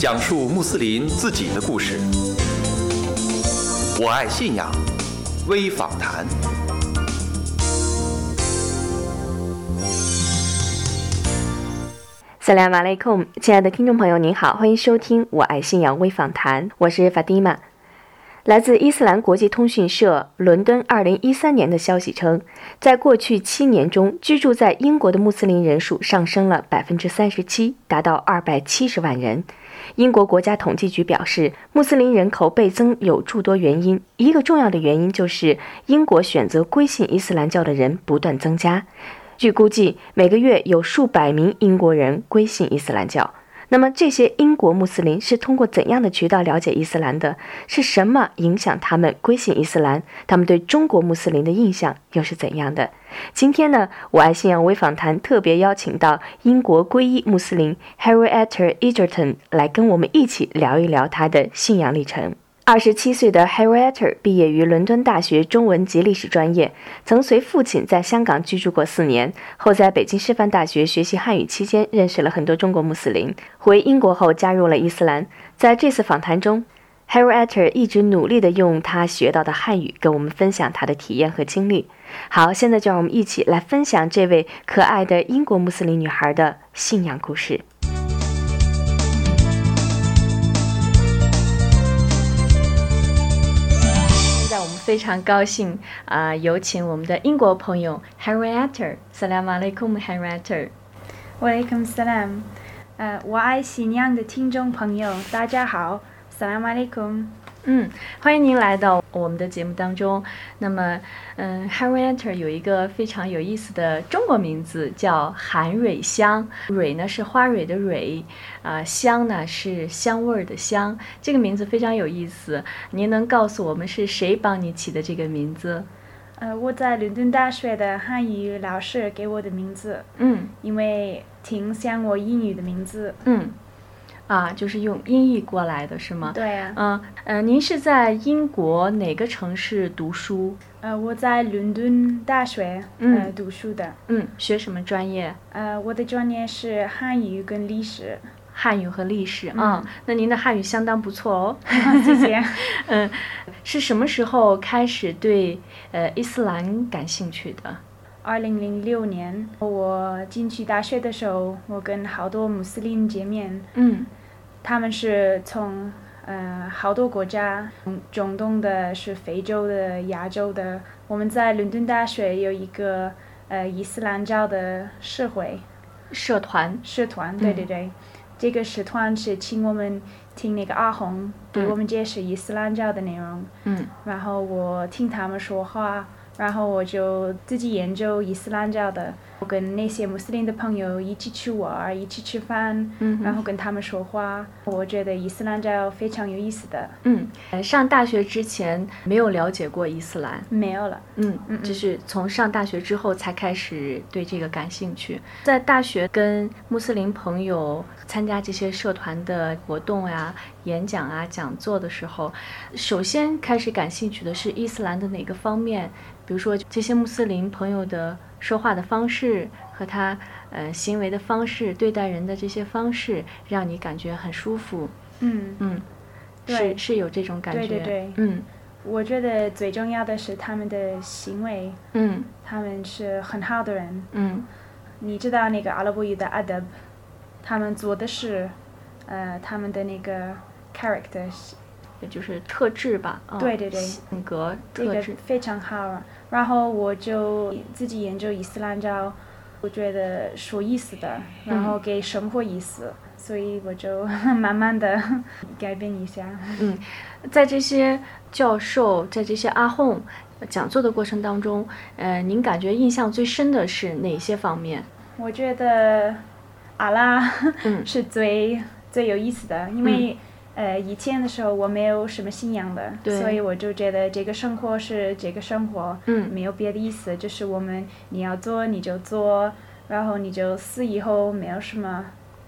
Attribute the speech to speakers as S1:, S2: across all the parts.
S1: 讲述穆斯林自己的故事。我爱信仰微访谈。
S2: 萨拉马雷控，亲爱的听众朋友，您好，欢迎收听《我爱信仰微访谈》，我是法蒂玛。来自伊斯兰国际通讯社伦敦2013年的消息称，在过去七年中，居住在英国的穆斯林人数上升了37%，达到270万人。英国国家统计局表示，穆斯林人口倍增有诸多原因，一个重要的原因就是英国选择归信伊斯兰教的人不断增加。据估计，每个月有数百名英国人归信伊斯兰教。那么，这些英国穆斯林是通过怎样的渠道了解伊斯兰的？是什么影响他们归信伊斯兰？他们对中国穆斯林的印象又是怎样的？今天呢，我爱信仰微访谈特别邀请到英国皈依穆斯林 Harriet Egerton 来跟我们一起聊一聊他的信仰历程。二十七岁的 Harriet 毕业于伦敦大学中文及历史专业，曾随父亲在香港居住过四年，后在北京师范大学学习汉语期间，认识了很多中国穆斯林。回英国后加入了伊斯兰。在这次访谈中，Harriet 一直努力地用他学到的汉语跟我们分享他的体验和经历。好，现在就让我们一起来分享这位可爱的英国穆斯林女孩的信仰故事。非常高兴啊！有请我们的英国朋友 Harriet。Salam alaikum，Harriet。
S3: Walaikum salam。呃，我爱新疆的听众朋友，大家好，Salam alaikum。
S2: 嗯，欢迎您来到我们的节目当中。那么，嗯，Harriet 有一个非常有意思的中国名字，叫韩蕊香。蕊呢是花蕊的蕊，啊，香呢是香味儿的香。这个名字非常有意思。您能告诉我们是谁帮你起的这个名字？
S3: 呃，我在伦敦大学的汉语老师给我的名字。
S2: 嗯，
S3: 因为挺像我英语的名字。
S2: 嗯。啊，就是用音译过来的是吗？
S3: 对呀。
S2: 嗯，呃，您是在英国哪个城市读书？
S3: 呃，我在伦敦大学呃读书的。
S2: 嗯，学什么专业？
S3: 呃，我的专业是汉语跟历史。
S2: 汉语和历史啊，那您的汉语相当不错哦。
S3: 谢谢。
S2: 嗯，是什么时候开始对呃伊斯兰感兴趣的？
S3: 二零零六年，我进去大学的时候，我跟好多穆斯林见面。
S2: 嗯。
S3: 他们是从呃好多国家，中东的、是非洲的、亚洲的。我们在伦敦大学有一个呃伊斯兰教的社会，
S2: 社团。
S3: 社团，对对对，这个社团是请我们听那个阿红给我们解释伊斯兰教的内容。
S2: 嗯。
S3: 然后我听他们说话，然后我就自己研究伊斯兰教的。我跟那些穆斯林的朋友一起去玩，一起吃饭，然后跟他们说话。我觉得伊斯兰教非常有意思的。
S2: 嗯，上大学之前没有了解过伊斯兰，
S3: 没有了。
S2: 嗯嗯，就是从上大学之后才开始对这个感兴趣。在大学跟穆斯林朋友参加这些社团的活动呀、演讲啊、讲座的时候，首先开始感兴趣的是伊斯兰的哪个方面？比如说这些穆斯林朋友的。说话的方式和他呃行为的方式，对待人的这些方式，让你感觉很舒服。
S3: 嗯
S2: 嗯，是是有这种感觉。
S3: 对对对。
S2: 嗯，
S3: 我觉得最重要的是他们的行为。
S2: 嗯，
S3: 他们是很好的人。
S2: 嗯，
S3: 你知道那个阿拉伯语的 adab，他们做的是，呃，他们的那个 characters，
S2: 也就是特质吧。
S3: 对对对。
S2: 性格特质
S3: 非常好。然后我就自己研究伊斯兰教，我觉得说意思的，然后给生活意思，所以我就 慢慢的 改变一下。
S2: 嗯，在这些教授，在这些阿訇讲座的过程当中，呃，您感觉印象最深的是哪些方面？
S3: 我觉得阿拉 是最最有意思的，因为。呃，以前的时候我没有什么信仰的，所以我就觉得这个生活是这个生活，没有别的意思，就是我们你要做你就做，然后你就死以后没有什么，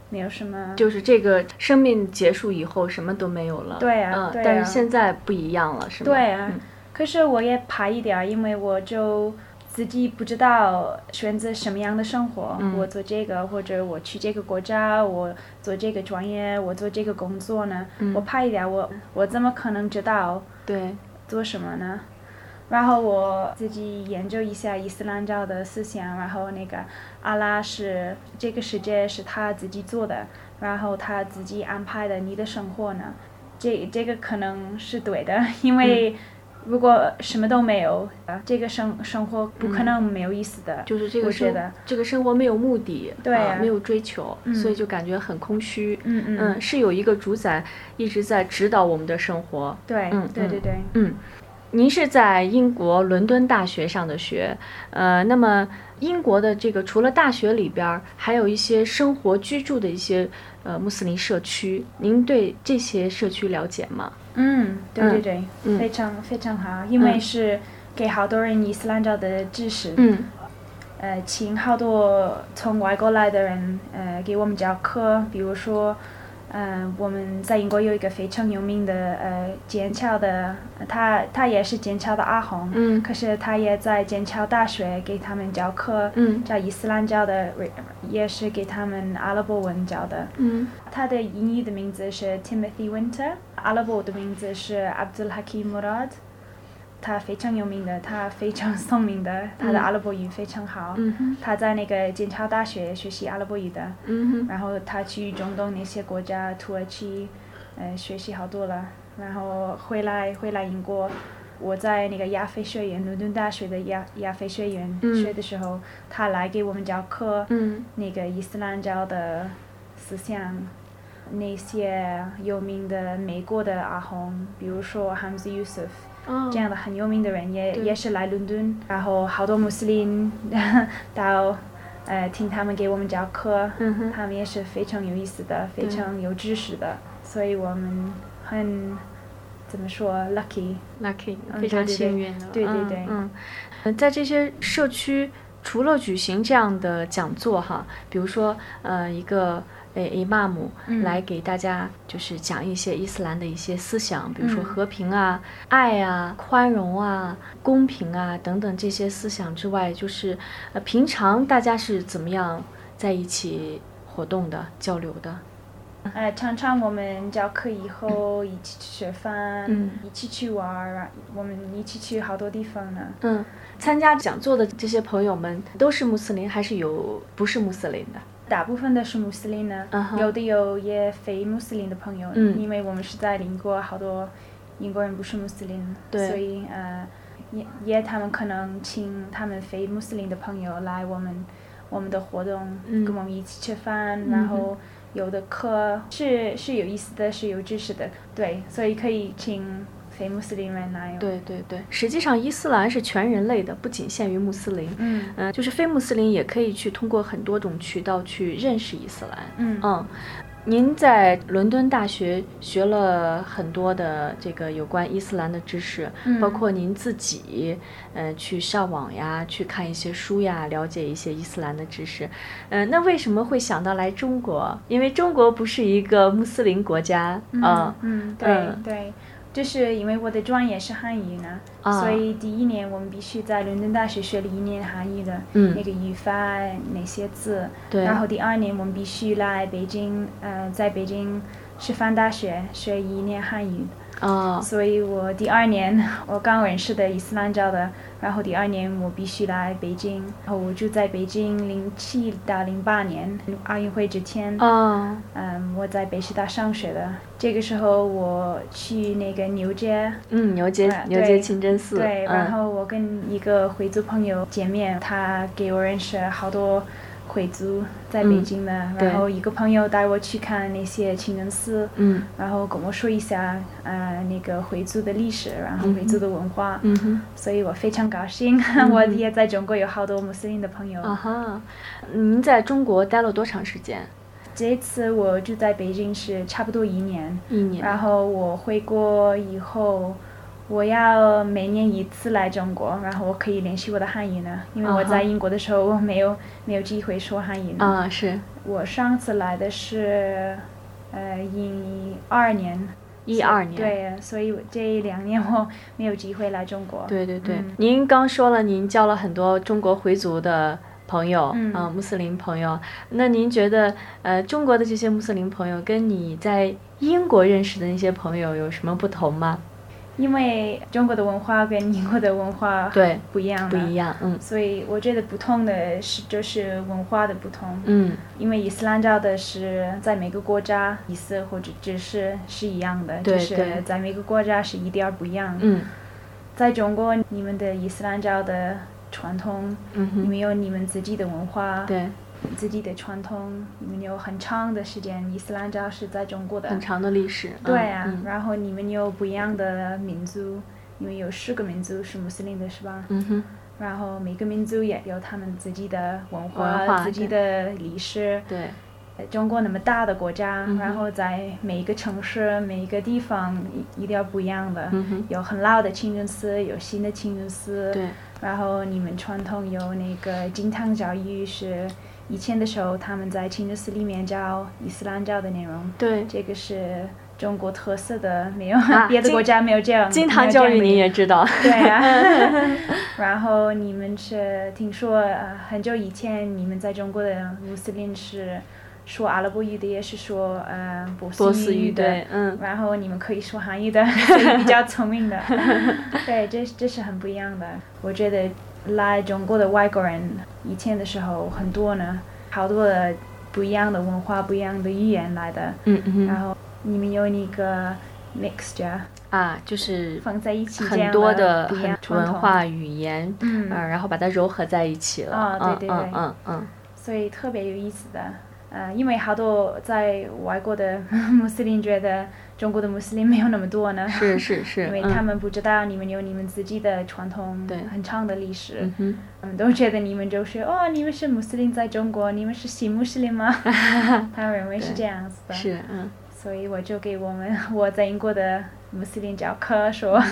S3: 没有什么，
S2: 就是这个生命结束以后什么都没有了。
S3: 对啊，
S2: 但是现在不一样了，是吗？
S3: 对啊，可是我也怕一点，因为我就自己不知道选择什么样的生活，我做这个或者我去这个国家，我做这个专业，我做这个工作呢？我怕一点，我我怎么可能知道
S2: 对
S3: 做什么呢？然后我自己研究一下伊斯兰教的思想，然后那个阿拉是这个世界是他自己做的，然后他自己安排的你的生活呢？这这个可能是对的，因为。如果什么都没有，啊，这个生生活不可能没有意思的。
S2: 就是这个
S3: 生
S2: 这个生活没有目的，
S3: 对，
S2: 没有追求，所以就感觉很空虚。
S3: 嗯
S2: 嗯，是有一个主宰一直在指导我们的生活。
S3: 对，
S2: 嗯，
S3: 对对对。
S2: 嗯，您是在英国伦敦大学上的学，呃，那么英国的这个除了大学里边，还有一些生活居住的一些呃穆斯林社区，您对这些社区了解吗？
S3: 嗯，对对对，非常非常好，因为是给好多人伊斯兰教的知识。
S2: 嗯，
S3: 呃，请好多从外国来的人，呃，给我们教课，比如说。嗯，我们在英国有一个非常有名的呃剑桥的，他他也是剑桥的阿红，
S2: 嗯，
S3: 可是他也在剑桥大学给他们教课，
S2: 嗯，
S3: 教伊斯兰教的，也是给他们阿拉伯文教的，
S2: 嗯，
S3: 他的英语的名字是 Timothy Winter，阿拉伯的名字是 Abdul Hakim Murad。他非常有名的，他非常 聪明的，他的阿拉伯语非常好。他在那个剑桥大学学习阿拉伯语的。然后他去中东那些国家，土耳其，呃，学习好多了。然后回来回来英国，我在那个亚非学院，伦敦大学的亚亚非学院学的时候，他来给我们教课。那个伊斯兰教的思想，那些有名的美国的阿訇，比如说 Hamza Yusuf。这样的很有名的人也也是来伦敦，然后好多穆斯林 到呃听他们给我们教课，他们也是非常有意思的，非常有知识的，所以我们很怎么说
S2: lucky，lucky 非常幸运的，
S3: 对对对，
S2: 嗯，在这些社区除了举行这样的讲座哈，比如说呃一个。诶，伊玛姆来给大家就是讲一些伊斯兰的一些思想，比如说和平啊、爱啊、宽容啊、公平啊等等这些思想之外，就是呃平常大家是怎么样在一起活动的、交流的？
S3: 哎，常常我们教课以后一起去吃饭，一起去玩儿，我们一起去好多地方呢。
S2: 嗯，参加讲座的这些朋友们都是穆斯林，还是有不是穆斯林的？
S3: 大部分都是穆斯林呢，有的有也非穆斯林的朋友，因为我们是在邻国，好多英国人不是穆斯林，所以呃，也也他们可能请他们非穆斯林的朋友来我们我们的活动，跟我们一起吃饭，然后有的课是是有意思的，是有知识的，对，所以可以请。非穆斯林人哪有？
S2: 对对对，实际上伊斯兰是全人类的，不仅限于穆斯林。
S3: 嗯
S2: 嗯，就是非穆斯林也可以去通过很多种渠道去认识伊斯兰。
S3: 嗯
S2: 嗯，您在伦敦大学学了很多的这个有关伊斯兰的知识，包括您自己呃去上网呀，去看一些书呀，了解一些伊斯兰的知识。嗯，那为什么会想到来中国？因为中国不是一个穆斯林国家
S3: 啊。嗯，对对。就是因为我的专业是汉语呢，所以第一年我们必须在伦敦大学学了一年汉语的那个语法那些字，然后第二年我们必须来北京，呃，在北京师范大学学一年汉语。
S2: 哦，
S3: 所以我第二年我刚认识的伊斯兰教的，然后第二年我必须来北京，然后我就在北京零七到零八年奥运会之前，
S2: 哦，
S3: 嗯，我在北师大上学的，这个时候我去那个牛街，
S2: 嗯，牛街，牛街清真寺，
S3: 对，然后我跟一个回族朋友见面，他给我认识好多。回族在北京的，然后一个朋友带我去看那些清真寺，然后跟我说一下呃那个回族的历史，然后回族的文化，所以我非常高兴，我也在中国有好多穆斯林的朋友。
S2: 啊哈，您在中国待了多长时间？
S3: 这次我住在北京是差不多一年，
S2: 一年，
S3: 然后我回国以后。我要每年一次来中国，然后我可以联系我的汉语呢，因为我在英国的时候我没有没有机会说汉语呢。
S2: 啊，是。
S3: 我上次来的是，呃，一二年，
S2: 一二年。
S3: 对，所以这两年我没有机会来中国。
S2: 对对对，您刚说了，您交了很多中国回族的朋友，嗯，穆斯林朋友。那您觉得，呃，中国的这些穆斯林朋友跟你在英国认识的那些朋友有什么不同吗？
S3: 因为中国的文化跟英国的文化
S2: 对
S3: 不一样，
S2: 不一样，嗯，
S3: 所以我觉得不同的是就是文化的不同，
S2: 嗯，
S3: 因为伊斯兰教的是在每个国家意思或者只是是一样的，就是在每个国家是一点儿不一样，
S2: 嗯，
S3: 在中国你们的伊斯兰教的传统，
S2: 嗯
S3: 你们有你们自己的文化，
S2: 对。
S3: 自己的传统，你们有很长的时间，伊斯兰教是在中国的
S2: 很长的历史。
S3: 对啊，然后你们有不一样的民族，你们有十个民族是穆斯林的是吧？
S2: 嗯哼。
S3: 然后每个民族也有他们自己的文化、自己的历史。
S2: 对。
S3: 中国那么大的国家，然后在每一个城市、每一个地方一定要不一样的。有很老的清真寺，有新的清真寺。
S2: 对。
S3: 然后你们传统有那个金堂教育是。以前的时候，他们在清真寺里面教伊斯兰教的内容。
S2: 对，
S3: 这个是中国特色的，没有 别的国家没有这样。
S2: 金堂教育你也知道。
S3: 对啊。然后你们是听说很久以前，你们在中国的穆斯林是说阿拉伯语的，也是说呃波斯语
S2: 的。嗯。
S3: 然后你们可以说韩语的，比较聪明的。对，这这是很不一样的。我觉得。来中国的外国人，以前的时候很多呢，好多的不一样的文化、不一样的语言来的。
S2: 嗯嗯
S3: 然后你们有那个 mixture
S2: 啊，就是
S3: 放在一起
S2: 很多
S3: 的
S2: 文化语言，
S3: 嗯，
S2: 然后把它糅合在一起了。
S3: 啊，对对对，
S2: 嗯嗯嗯。
S3: 所以特别有意思的，呃，因为好多在外国的 穆斯林觉得。中国的穆斯林没有那么多呢，
S2: 是是是，
S3: 因为他们不知道你们有你们自己的传统，
S2: 对，
S3: 很长的历史，
S2: 嗯
S3: 他们都觉得你们就是哦，你们是穆斯林在中国，你们是新穆斯林吗？他们认为是这样子的，
S2: 是嗯，
S3: 所以我就给我们我在英国的穆斯林教课说，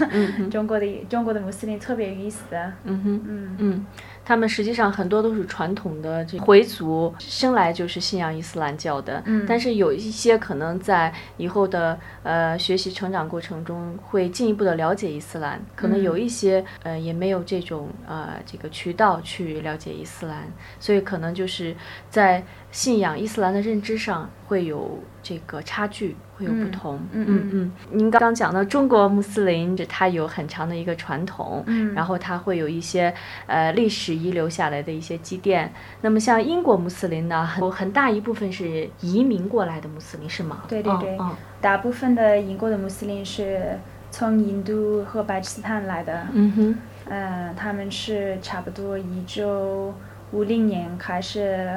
S3: 中国的中国的穆斯林特别有意思的，
S2: 嗯哼，嗯嗯。他们实际上很多都是传统的这回族，生来就是信仰伊斯兰教的。
S3: 嗯，
S2: 但是有一些可能在以后的呃学习成长过程中会进一步的了解伊斯兰，可能有一些呃也没有这种呃这个渠道去了解伊斯兰，所以可能就是在信仰伊斯兰的认知上会有这个差距。会有不同，
S3: 嗯嗯
S2: 嗯。您刚刚讲到中国穆斯林，它有很长的一个传统，
S3: 嗯，
S2: 然后它会有一些呃历史遗留下来的一些积淀。那么像英国穆斯林呢，很很大一部分是移民过来的穆斯林，是吗？
S3: 对对对，大部分的英国的穆斯林是从印度和巴基斯坦来的，
S2: 嗯哼，
S3: 嗯，他们是差不多一九五零年开始。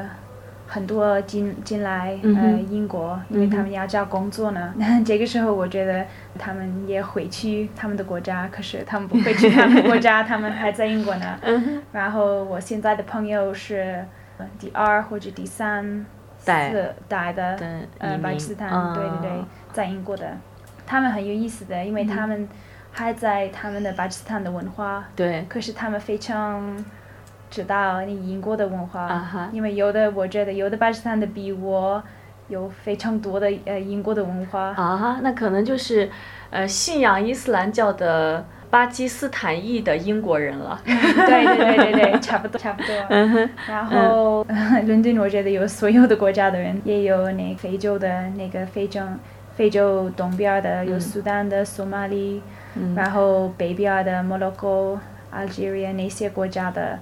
S3: 很多进进来呃英国，因为他们要找工作呢。这个时候我觉得他们也回去他们的国家，可是他们不回去他们的国家，他们还在英国呢。然后我现在的朋友是第二或者第三四代的呃巴基斯坦，对对对，在英国的，他们很有意思的，因为他们还在他们的巴基斯坦的文化，
S2: 对，
S3: 可是他们非常。知道你英国的文
S2: 化，
S3: 因为有的我觉得有的巴基斯坦的比我有非常多的呃英国的文化。
S2: 啊，那可能就是呃信仰伊斯兰教的巴基斯坦裔的英国人了。
S3: 对对对对对，差不多差不多。然后 伦敦我觉得有所有的国家的人，也有那非洲的那个非洲非洲东边的有苏丹的索马里，然后北边的摩洛哥。Algeria 那些国家的，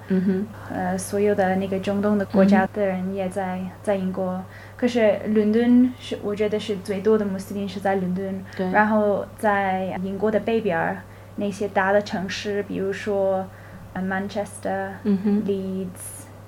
S3: 呃，所有的那个中东的国家的人也在在英国。可是伦敦是我觉得是最多的穆斯林是在伦敦。
S2: 对。
S3: 然后在英国的北边儿那些大的城市，比如说，Manchester、Leeds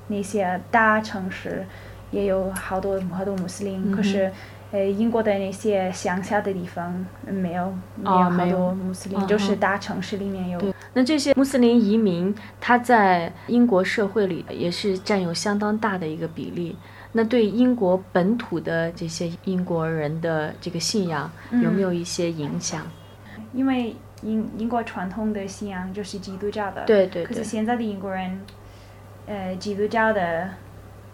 S3: 那些大城市，也有好多好多穆斯林。可是，呃，英国的那些乡下的地方没有没有好多穆斯林，就是大城市里面有。
S2: 那这些穆斯林移民，他在英国社会里也是占有相当大的一个比例。那对英国本土的这些英国人的这个信仰有没有一些影响？
S3: 因为英英国传统的信仰就是基督教的。
S2: 对对。
S3: 可是现在的英国人，呃，基督教的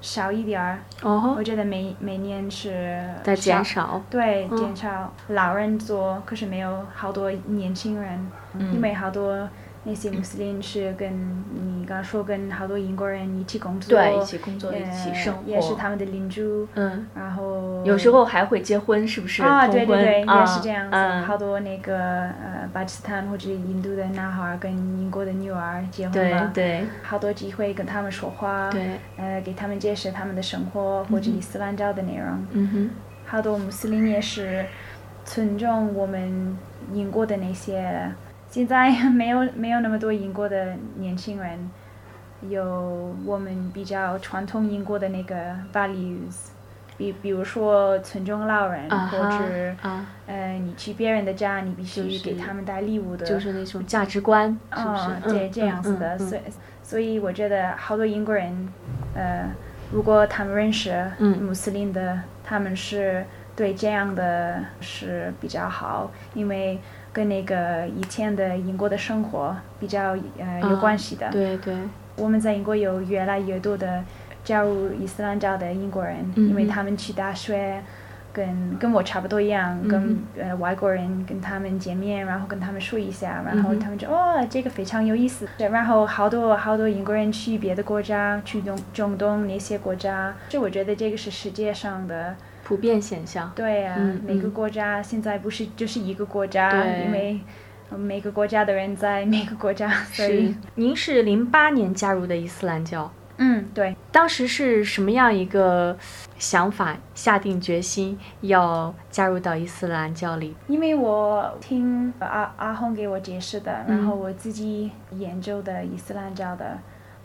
S3: 少一点儿。
S2: 哦
S3: 我觉得每每年是
S2: 在减少。
S3: 对，
S2: 嗯
S3: 减少老人做，可是没有好多年轻人，因为好多那些穆斯林是跟你刚刚说跟好多英国人一起工作，
S2: 对，一起工作，一起
S3: 呃
S2: 生活，
S3: 也是他们的邻居。
S2: 嗯，
S3: 然后
S2: 有时候还会结婚，是不是？
S3: 啊，对对对，
S2: 啊
S3: 也是这样子。
S2: 嗯。
S3: 好多那个呃巴基斯坦或者印度的男孩儿跟英国的女儿结婚
S2: 对
S3: 了，
S2: 对
S3: 好多机会跟他们说话，
S2: 对，
S3: 呃，给他们解释他们的生活或者伊斯兰教的内容。
S2: 嗯哼，
S3: 好多穆斯林也是尊重我们英国的那些，现在 没有没有那么多英国的年轻人，有我们比较传统英国的那个 values，比比如说尊重老人，或者
S2: 啊，
S3: 呃，你去别人的家，你必须给他们带礼物的，
S2: 就是那种价值观，是不是？
S3: 啊？，
S2: 嗯
S3: 这这样子的，
S2: 嗯嗯。
S3: 所以所以我觉得好多英国人，呃，如果他们认识
S2: 嗯。
S3: 穆斯林的，他们是对这样的是比较好，因为跟那个以前的英国的生活比较呃有
S2: 啊
S3: 关系的。
S2: 对对，
S3: 我们在英国有越来越多的加入伊斯兰教的英国人，
S2: 嗯
S3: 因为他们去大学。跟跟我差不多一样，
S2: 嗯
S3: 跟呃外国人跟他们见面，然后跟他们说一下，然后他们就哦这个非常有意思。对，然后好多好多英国人去别的国家，去中中东那些国家，就我觉得这个是世界上的，
S2: 普遍现象。
S3: 对啊，
S2: 嗯
S3: 每个
S2: 嗯
S3: 国家现在不是就是一个国家，因为呃每个国家的人在每个国家，所
S2: 是
S3: 以，
S2: 您是零八年加入的伊斯兰教，
S3: 嗯对。
S2: 当时是什么样一个想法，下定决心要加入到伊斯兰教里？
S3: 因为我听阿阿红给我解释的，然后
S2: 嗯
S3: 我自己研究的伊斯兰教的，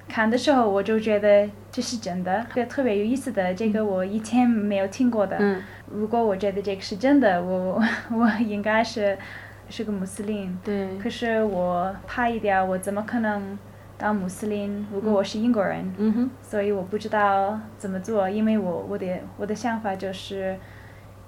S3: 看的时候我就觉得这是真的，这个特别有意思的，这个我以前没有听过的。
S2: 嗯
S3: 如果我觉得这个是真的，我 我应该是是个穆斯林。
S2: 对，
S3: 可是我怕一点，我怎么可能当穆斯林？如果我是英国人，
S2: 嗯，
S3: 所以我不知道怎么做，因为我我的我的想法就是，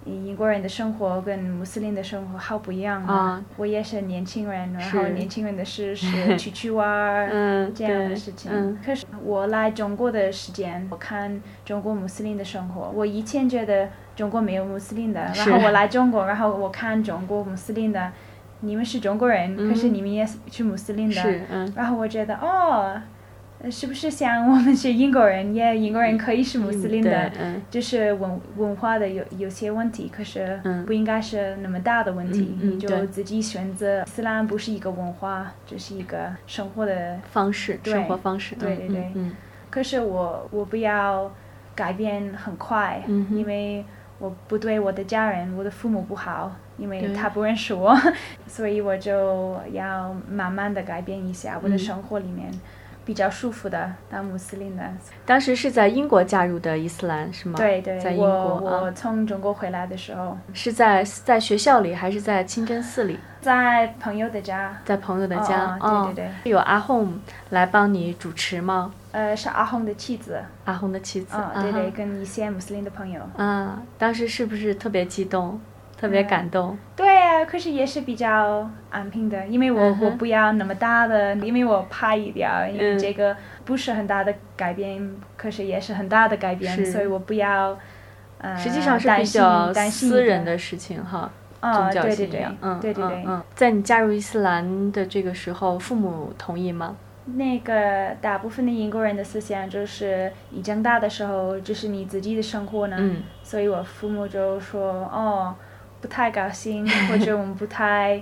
S3: 英国人的生活跟穆斯林的生活好不一样
S2: 啊
S3: 我也是年轻人，然后年轻人的事是出去玩儿。
S2: 嗯，
S3: 这样的事情，
S2: 嗯
S3: 可是我来中国的时间，我看中国穆斯林的生活。我以前觉得中国没有穆斯林的，然后我来中国，然后我看中国穆斯林的，你们是中国人，可是
S2: 嗯。
S3: 你们也是穆斯林的，然后我觉得哦，呃是不是像我们是英国人，也英国人可以是穆斯林的，
S2: 嗯
S3: 就是文文化的有有些问题，可是
S2: 嗯。
S3: 不应该是那么大的问题，你就自己选择。伊斯兰不是一个文化，只是一个生活的。
S2: 方式，生活方式，嗯
S3: 对对对。
S2: 嗯
S3: 可是我我不要改变很快，
S2: 嗯
S3: 因为我不对我的家人、我的父母不好，因为他不认识我，所以我就要慢慢的改变一下我的
S2: 嗯
S3: 生活里面。比较舒服的当穆斯林的，
S2: 当时是在英国加入的伊斯兰是吗？
S3: 对对
S2: 在，英
S3: 我
S2: 国啊
S3: 我从中国回来的时候，
S2: 是在在学校里还是在清真寺里？
S3: 在朋友的家，
S2: 在朋友的家？
S3: 哦对对
S2: 对。有阿红来帮你主持吗？
S3: 呃，是阿红的妻子，
S2: 阿红的妻子。
S3: 啊、对对，
S2: 啊
S3: 跟一些穆斯林的朋友。
S2: 啊，当时是不是特别激动，特别
S3: 嗯
S2: 感动？
S3: 对啊，可是也是比较安平的，因为我、
S2: 嗯
S3: 我不要那么大的，因为我怕一点儿，因为
S2: 嗯
S3: 这个不是很大的改变，可是也是很大的改变，所以我不要。呃，
S2: 实际上是
S3: 担心
S2: 比较私人的事情哈，
S3: 啊，
S2: 宗教
S3: 对对对
S2: 信仰。，嗯
S3: 对对对。
S2: 嗯嗯。在你加入伊斯兰的这个时候，父母同意吗？
S3: 那个大部分的英国人的思想就是，你长大的时候就是你自己的生活呢，
S2: 嗯
S3: 所以我父母就说哦，不太高兴，或者我们不太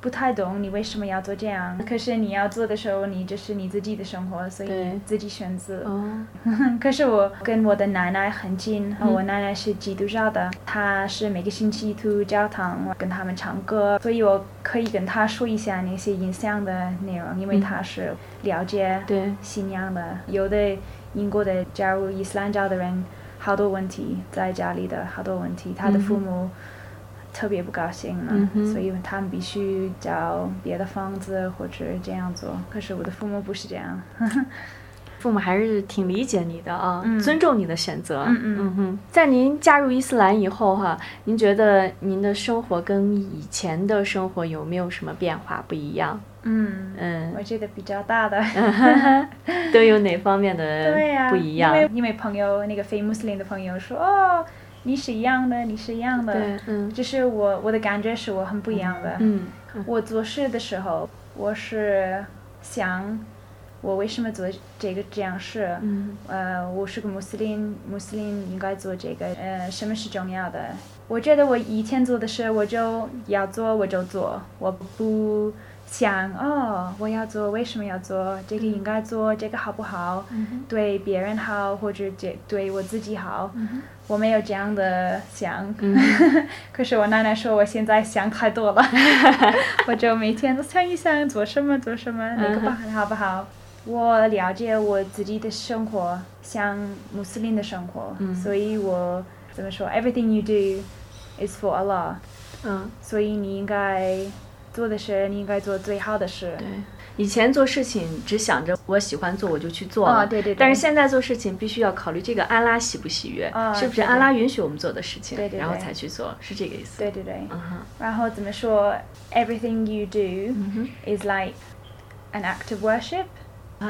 S3: 不太懂你为什么要做这样。可是你要做的时候，你就是你自己的生活，所以自己选择。
S2: 哦，
S3: 可是我跟我的奶奶很近，
S2: 嗯
S3: 我奶奶是基督教的，她是每个星期去教堂跟他们唱歌，所以我可以跟她说一下那些影响的内容，因为
S2: 嗯
S3: 她是了解
S2: 对，
S3: 信仰的。有的英国的加入伊斯兰教的人，好多问题在家里的好多问题，他的父母特别不高兴嘛，
S2: 嗯
S3: 所以他们必须找别的房子或者这样做。可是我的父母不是这样。
S2: 父母还是挺理解你的啊，
S3: 嗯
S2: 尊重你的选择。
S3: 嗯嗯
S2: 哼，在您加入伊斯兰以后哈，您觉得您的生活跟以前的生活有没有什么变化不一样？
S3: 嗯嗯，我觉得比较大的，
S2: 都有哪方面的 不一样？
S3: 因为因为朋友那个非穆斯林的朋友说哦，你是一样的，你是一样的，嗯，就是我我的感觉是我很不一样的，嗯，我做事的时候我是想。我为什么做这个这样事？呃，我是个穆斯林，穆斯林应该做这个。呃，什么是重要的？我觉得我以前做的事，我就要做，我就做。我不想哦，我要做，为什么要做？这个应该做，这个好不好？对别人好，或者对对我自己好？我没有这样的想。可是我奶奶说我现在想太多了，我就每天都想一想做什么做什么，那个不好不好？我了解我自己的生活像穆斯林的生活，所以我怎么说？Everything you do is for Allah。嗯，所以你应该做的是，你应该做最好的事。
S2: 对，以前做事情只想着我喜欢做我就去做
S3: 了，对对。
S2: 但是现在做事情必须要考虑这个安拉喜不喜悦，是不是安拉允许我们做的事情，然后才去做，是这个意思。
S3: 对对对。嗯哼。然后怎么说？Everything you do is like an act of worship。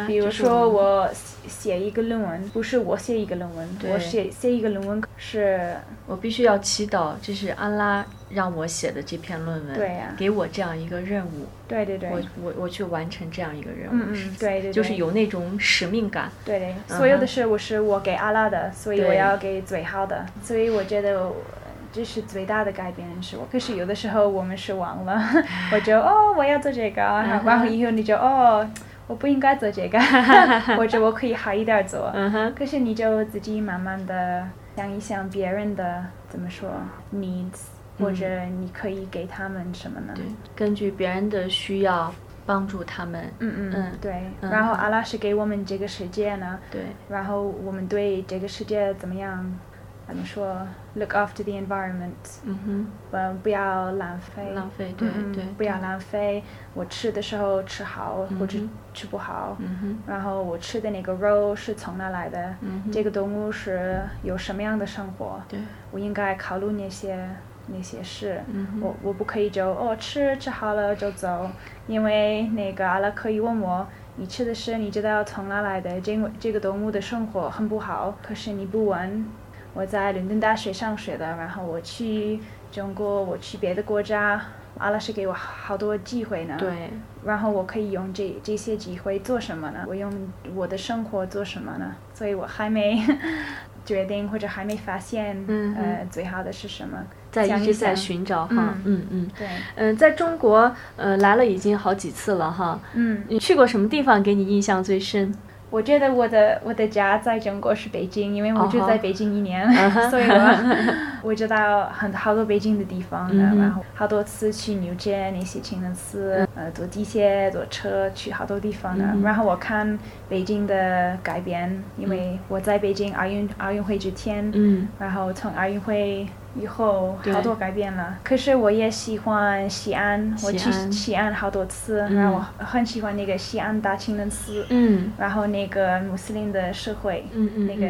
S3: 比如说我写一个论文，不是我写一个论文，我写写一个论文是，
S2: 我必须要祈祷，这是安拉让我写的这篇论文，
S3: 对呀，
S2: 给我这样一个任务，
S3: 对对对，
S2: 我我我去完成这样一个任务，
S3: 嗯嗯，对对，
S2: 就是有那种使命感，
S3: 对对，所有的事物是我给阿拉的，所以我要给最好的，所以我觉得这是最大的改变是我，可是有的时候我们是忘了，我就哦我要做这个，然后以后你就哦。我不应该做这个，或者我可以好一点做。可是你就自己慢慢的想一想别人的怎么说 needs，或者你可以给他们什么呢？
S2: 对，根据别人的需要帮助他们。
S3: 嗯嗯嗯，对。然后阿拉是给我们这个世界呢。
S2: 对。
S3: 然后我们对这个世界怎么样？怎么说？Look after the environment。嗯哼。不不要浪费。
S2: 浪费，对对。
S3: 不要浪费。我吃的时候吃好，或者吃不好。嗯哼。然后我吃的那个肉是从哪来的？嗯。这个动物是有什么样的生活？
S2: 对。
S3: 我应该考虑那些那些事。嗯。我我不可以就哦吃吃好了就走，因为那个阿拉可以问我，你吃的是你知道从哪来的？这个这个动物的生活很不好，可是你不问。我在伦敦大学上学的，然后我去中国，我去别的国家，阿拉是给我好多机会呢。
S2: 对。
S3: 然后我可以用这这些机会做什么呢？我用我的生活做什么呢？所以我还没 决定或者还没发现，呃，最好的是什么？
S2: 在一直在寻找哈，嗯嗯。
S3: 对。
S2: 嗯，在中国，呃，来了已经好几次了哈。嗯。你去过什么地方给你印象最深？
S3: 我觉得我的我的家在中国是北京，因为我就在北京一年，所以我 我知道很好多北京的地方，然后好多次去牛街那些清真寺，呃，坐地铁、坐车去好多地方的。然后我看北京的改变，因为我在北京奥运奥运会之前，然后从奥运会。以后好多改变了，可是我也喜欢西安，我去西安好多次，然后我很喜欢那个西安大清真寺，嗯。然后那个穆斯林的社会，嗯嗯那个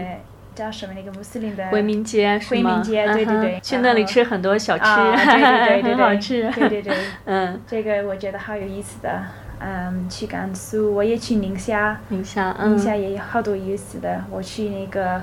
S3: 叫什么？那个穆斯林的
S2: 回民街
S3: 回民街，对对对，
S2: 去那里吃很多小吃，
S3: 对对对，
S2: 很 好吃，
S3: 对对对，嗯，这个我觉得好有意思的，嗯，去甘肃，我也去宁夏，
S2: 宁夏，
S3: 宁夏也有好多有意思的，我去那个。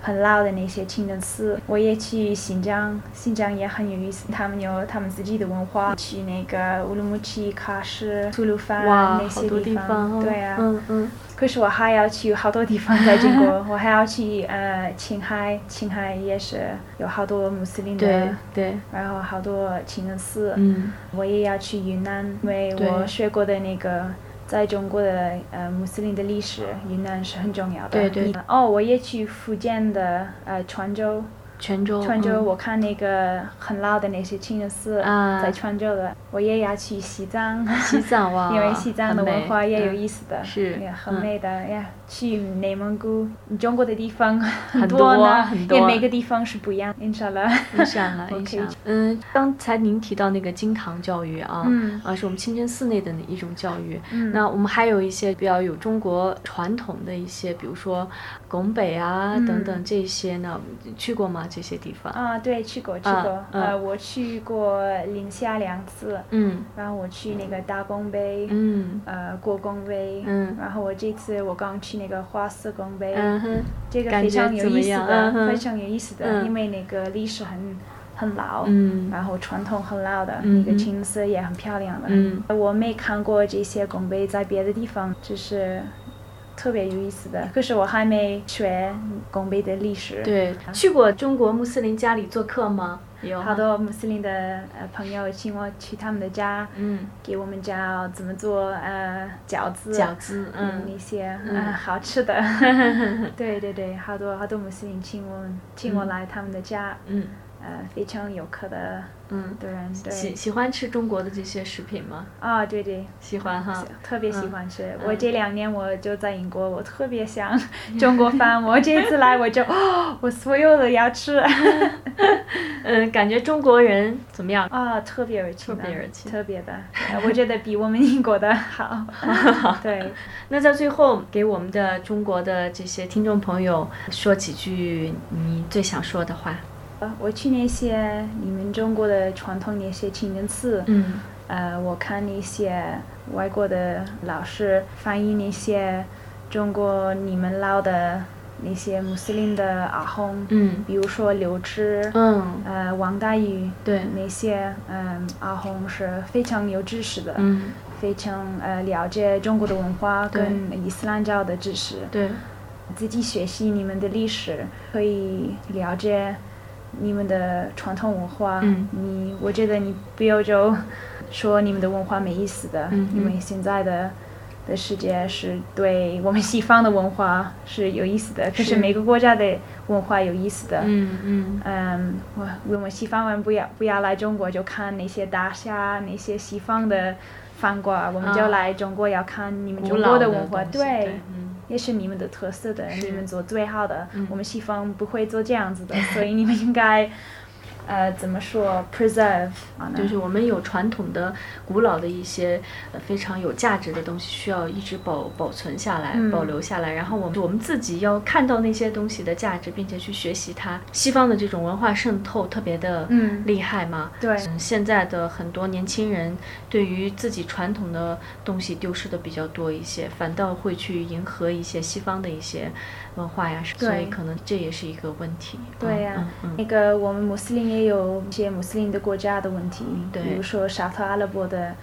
S3: 很老的那些清真寺，我也去新疆，新疆也很有意思，他们有他们自己的文化。去那个乌鲁木齐、喀什、吐鲁番那些
S2: 地
S3: 方，对啊。嗯嗯。可是我还要去好多地方在中国，我还要去呃青海，青海也是有好多穆斯林的，
S2: 对对。
S3: 然后好多清真寺。嗯。我也要去云南，因为我学过的那个。在中国的呃穆斯林的历史，云南是很重要的。
S2: 对对。
S3: 哦，我也去福建的呃泉州。
S2: 泉州。
S3: 泉州，我看那个很老的那些清真寺，在泉州的。我也要去西藏。
S2: 西藏哇。
S3: 因为西藏的文化也有意思的。
S2: 是。
S3: 也很美的呀。去内蒙古，中国的地方
S2: 很
S3: 多
S2: 呢，因
S3: 为每个地方是不一样。印象了，
S2: 印象了，印象。嗯，刚才您提到那个金堂教育啊，啊，是我们清真寺内的一种教育。嗯。那我们还有一些比较有中国传统的一些，比如说拱北啊等等这些呢，去过吗？这些地方？
S3: 啊，对，去过，去过。呃，我去过宁夏两次。嗯。然后我去那个大拱北。嗯。呃，国宫碑。嗯。然后我这次我刚去那个花四宫碑。嗯。这个非常有意思的，非常有意思的，因为那个历史很很老。嗯。然后传统很老的，那个景色也很漂亮的。嗯。我没看过这些宫碑在别的地方，就是。特别有意思的，可是我还没学拱北的历史。
S2: 对，去过中国穆斯林家里做客吗？有
S3: 好多穆斯林的呃朋友请我去他们的家，嗯，给我们教怎么做呃饺子，
S2: 饺子，
S3: 嗯，那些嗯好吃的。对对对，好多好多穆斯林请我请我来他们的家，嗯。呃，非常游客的，嗯，对对。
S2: 喜喜欢吃中国的这些食品吗？
S3: 啊，对对，
S2: 喜欢哈，
S3: 特别喜欢吃。我这两年我就在英国，我特别想 中国饭。我这次来我就，我所有的要吃。
S2: 嗯，感觉中国人怎么样？
S3: 啊，特别热
S2: 情，特别热情，
S3: 特别的。我觉得比我们英国的好。对。
S2: 那在最后，给我们的中国的这些听众朋友说几句你最想说的话。
S3: 我去那些你们中国的传统那些清真寺，嗯，呃，我看那些外国的老师翻译那些中国你们老的那些穆斯林的阿訇，嗯，比如说刘志，嗯，呃，王大宇，
S2: 对，
S3: 那些嗯阿訇是非常有知识的，嗯，非常呃了解中国的文化跟伊斯兰教的知识，
S2: 对，
S3: 自己学习你们的历史可以了解。你们的传统文化，你我觉得你不要就说你们的文化没意思的，因为现在的的世界是对我们西方的文化是有意思的，可是每个国家的文化有意思的。嗯嗯。嗯，我我们西方人不要不要来中国就看那些大厦，那些西方的饭馆，我们就来中国要看你们中国的文化，对。也是你们的特色的，你们做最好的。我们西方不会做这样子的，所以你们应该。呃，怎么说？preserve，
S2: 就是我们有传统的、古老的一些呃非常有价值的东西，需要一直保保存下来、保留下来。然后我们我们自己要看到那些东西的价值，并且去学习它。西方的这种文化渗透特别的厉害嘛？
S3: 对。
S2: 现在的很多年轻人对于自己传统的东西丢失的比较多一些，反倒会去迎合一些西方的一些。文化呀，所以可能这也是一个问题。
S3: 对呀，那个我们穆斯林也有一些穆斯林的国家的问题，比如说沙特阿拉伯的，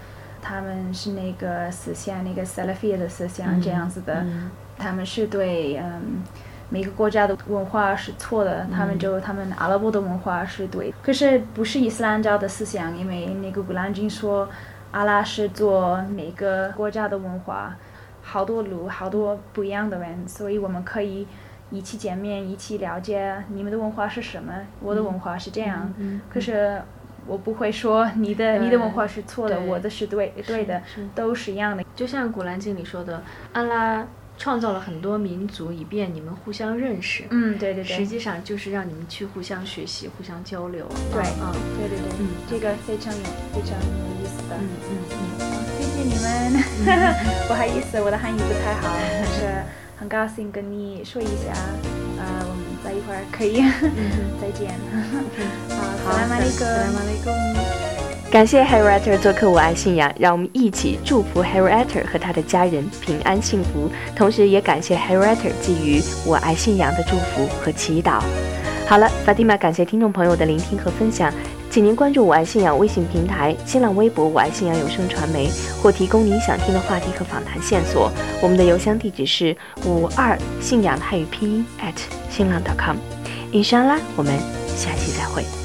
S3: 他们是那个思想，那个萨拉菲的思想这样子的，他们是对嗯每个国家的文化是错的，他们就他们阿拉伯的文化是对，可是不是伊斯兰教的思想，因为那个古兰经说阿拉是做每个国家的文化。好多路，好多不一样的人，所以我们可以一起见面，一起了解你们的文化是什么，我的文化是这样。可是我不会说你的你的文化是错的，我的是对对的，都是一样的。
S2: 就像《古兰经》里说的，安拉创造了很多民族，以便你们互相认识。
S3: 嗯，对对对。
S2: 实际上就是让你们去互相学习、互相交流。
S3: 对，嗯，对对对，嗯，这个非常有非常有意思的。嗯嗯嗯。谢谢你们，不好意思，我的汉语不太好，但是很高兴跟你说一下，呃，我们在一块儿可以，再见。好，
S2: 好，马利贡，
S3: 感
S2: 谢 Harriet 做客我爱信仰，让我们一起祝福 Harriet 和他的家人平安幸福，同时也感谢 Harriet 给予我爱信仰的祝福和祈祷。好了，Fatima，感谢听众朋友的聆听和分享。请您关注“我爱信仰”微信平台、新浪微博“我爱信仰有声传媒”，或提供您想听的话题和访谈线索。我们的邮箱地址是五二信仰汉语拼音 at 新浪 .com。以上啦，我们下期再会。